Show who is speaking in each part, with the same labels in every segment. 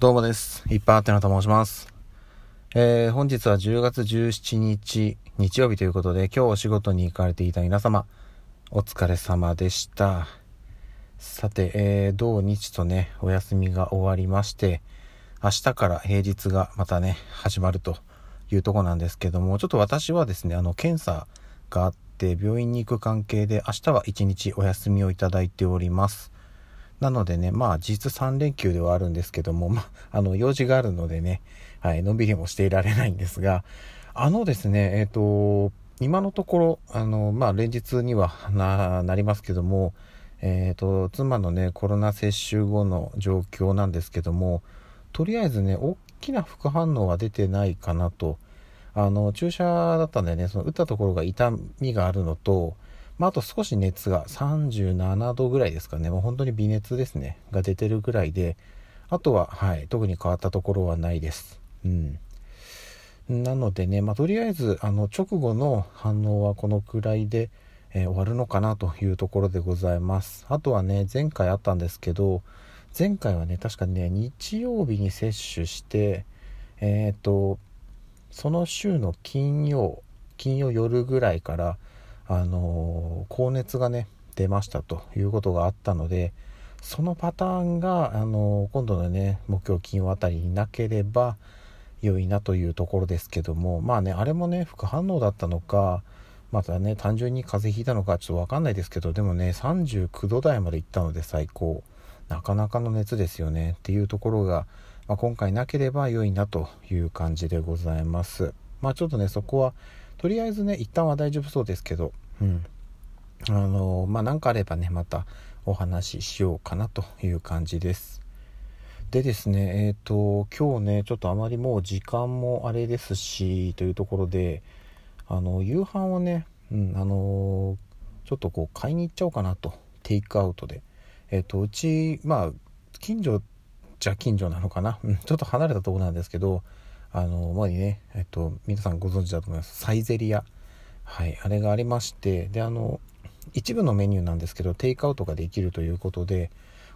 Speaker 1: どうもです。いっぱいあてなと申します。えー、本日は10月17日、日曜日ということで、今日お仕事に行かれていた皆様、お疲れ様でした。さて、えー、土日とね、お休みが終わりまして、明日から平日がまたね、始まるというとこなんですけども、ちょっと私はですね、あの、検査があって、病院に行く関係で、明日は1日お休みをいただいております。なのでね、まあ実質3連休ではあるんですけども、まあ、あの、用事があるのでね、はい、のんびりもしていられないんですが、あのですね、えっ、と、今のところ、あの、まあ連日にはな、なりますけども、えっ、と、妻のね、コロナ接種後の状況なんですけども、とりあえずね、大きな副反応は出てないかなと。あの、注射だったんでね、その打ったところが痛みがあるのと、まあ、あと少し熱が37度ぐらいですかね。もう本当に微熱ですね。が出てるぐらいで、あとは、はい、特に変わったところはないです。うん。なのでね、まあ、とりあえず、あの、直後の反応はこのくらいで、えー終わるのかなというところでございます。あとはね、前回あったんですけど、前回はね、確かね、日曜日に接種して、えっ、と、その週の金曜、金曜夜ぐらいから、あの高熱がね出ましたということがあったのでそのパターンが、あの今度のね木曜金曜あたりになければ良いなというところですけどもまあねあれもね副反応だったのかまたね単純に風邪ひいたのかちょっと分かんないですけどでもね39度台まで行ったので最高。なかなかの熱ですよねっていうところが、まあ、今回なければ良いなという感じでございます。まあちょっとねそこはとりあえずね一旦は大丈夫そうですけど。うん。あのまあ何かあればねまたお話ししようかなという感じです。でですねえっ、と今日ねちょっとあまりもう時間もあれですしというところであの夕飯をね、うん、あのちょっとこう買いに行っちゃおうかなとテイクアウトで。えっ、とうちまあ近所じゃ近所なのかな、うん、ちょっと離れたところなんですけどあのまあねえっ、と皆さんご存知だと思いますサイゼリアはい、あれがありましてであの一部のメニューなんですけどテイクアウトができるということで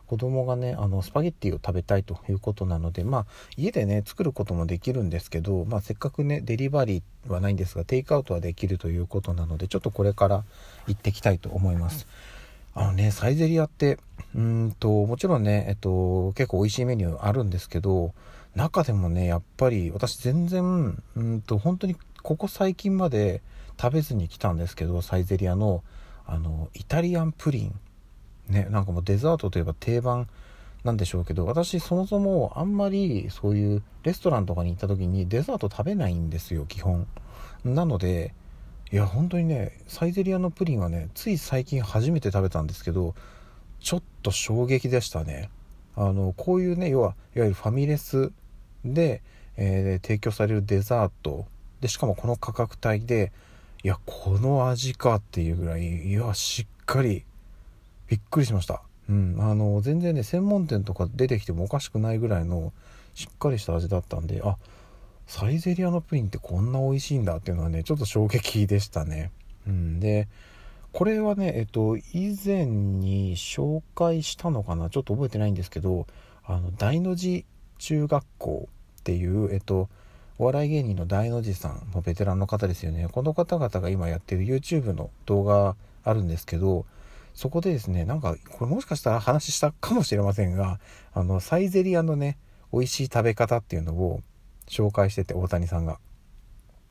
Speaker 1: 子供がねあのスパゲッティを食べたいということなのでまあ家でね作ることもできるんですけど、まあ、せっかくねデリバリーはないんですがテイクアウトはできるということなのでちょっとこれから行ってきたいと思います。あのねサイゼリアってうんともちろんね、えっと、結構美味しいメニューあるんですけど中でもねやっぱり私全然うんと本当にここ最近まで食べずに来たんですけどサイゼリアのあのイタリアンプリン。ねなんかもうデザートといえば定番なんでしょうけど私そもそもあんまりそういうレストランとかに行った時にデザート食べないんですよ基本。なのでいや本当にねサイゼリアのプリンはねつい最近初めて食べたんですけどちょっと衝撃でしたね。あのこういうね要はいわゆるファミレスで、えー提供されるデザート。でしかもこの価格帯でいやこの味かっていうぐらいいやしっかりびっくりしました。うんあの全然ね専門店とか出てきてもおかしくないぐらいのしっかりした味だったんであサイゼリアのプリンってこんな美味しいんだっていうのはねちょっと衝撃でしたね。うんでこれはねえっと以前に紹介したのかな？ちょっと覚えてないんですけどあの大の字中学校っていうえっとお笑い芸人の大の字さんのベテランの方ですよねこの方々が今やってる YouTube の動画あるんですけどそこでですねなんかこれもしかしたら話したかもしれませんがあのサイゼリアのね美味しい食べ方っていうのを紹介してて大谷さんが。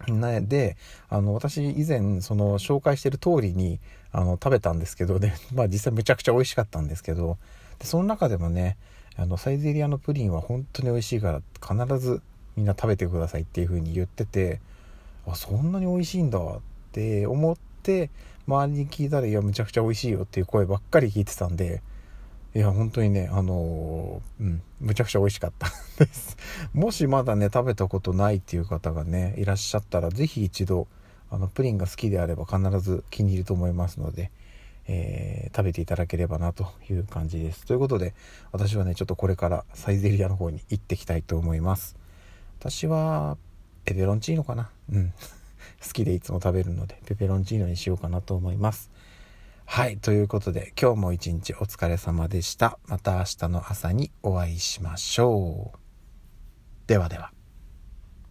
Speaker 1: ね、であの私以前その紹介してる通りにあの食べたんですけどで、まあ、実際めちゃくちゃ美味しかったんですけどでその中でもねあのサイゼリアのプリンは本当に美味しいから必ずみんな食べてくださいっていう風に言っててあそんなに美味しいんだって思って周りに聞いたらいやむちゃくちゃ美味しいよっていう声ばっかり聞いてたんでいや本当にねあのーうんむちゃくちゃ美味しかった。です。もしまだね食べたことないっていう方がねいらっしゃったら是非一度あのプリンが好きであれば必ず気に入ると思いますので、えー食べていただければなという感じです。ということで私はねちょっとこれからサイゼリアの方に行ってきたいと思います。私はペペロンチーノかな。うん。好きでいつも食べるのでペペロンチーノにしようかなと思います。はい。ということで、今日も一日お疲れ様でした。また明日の朝にお会いしましょう。ではでは。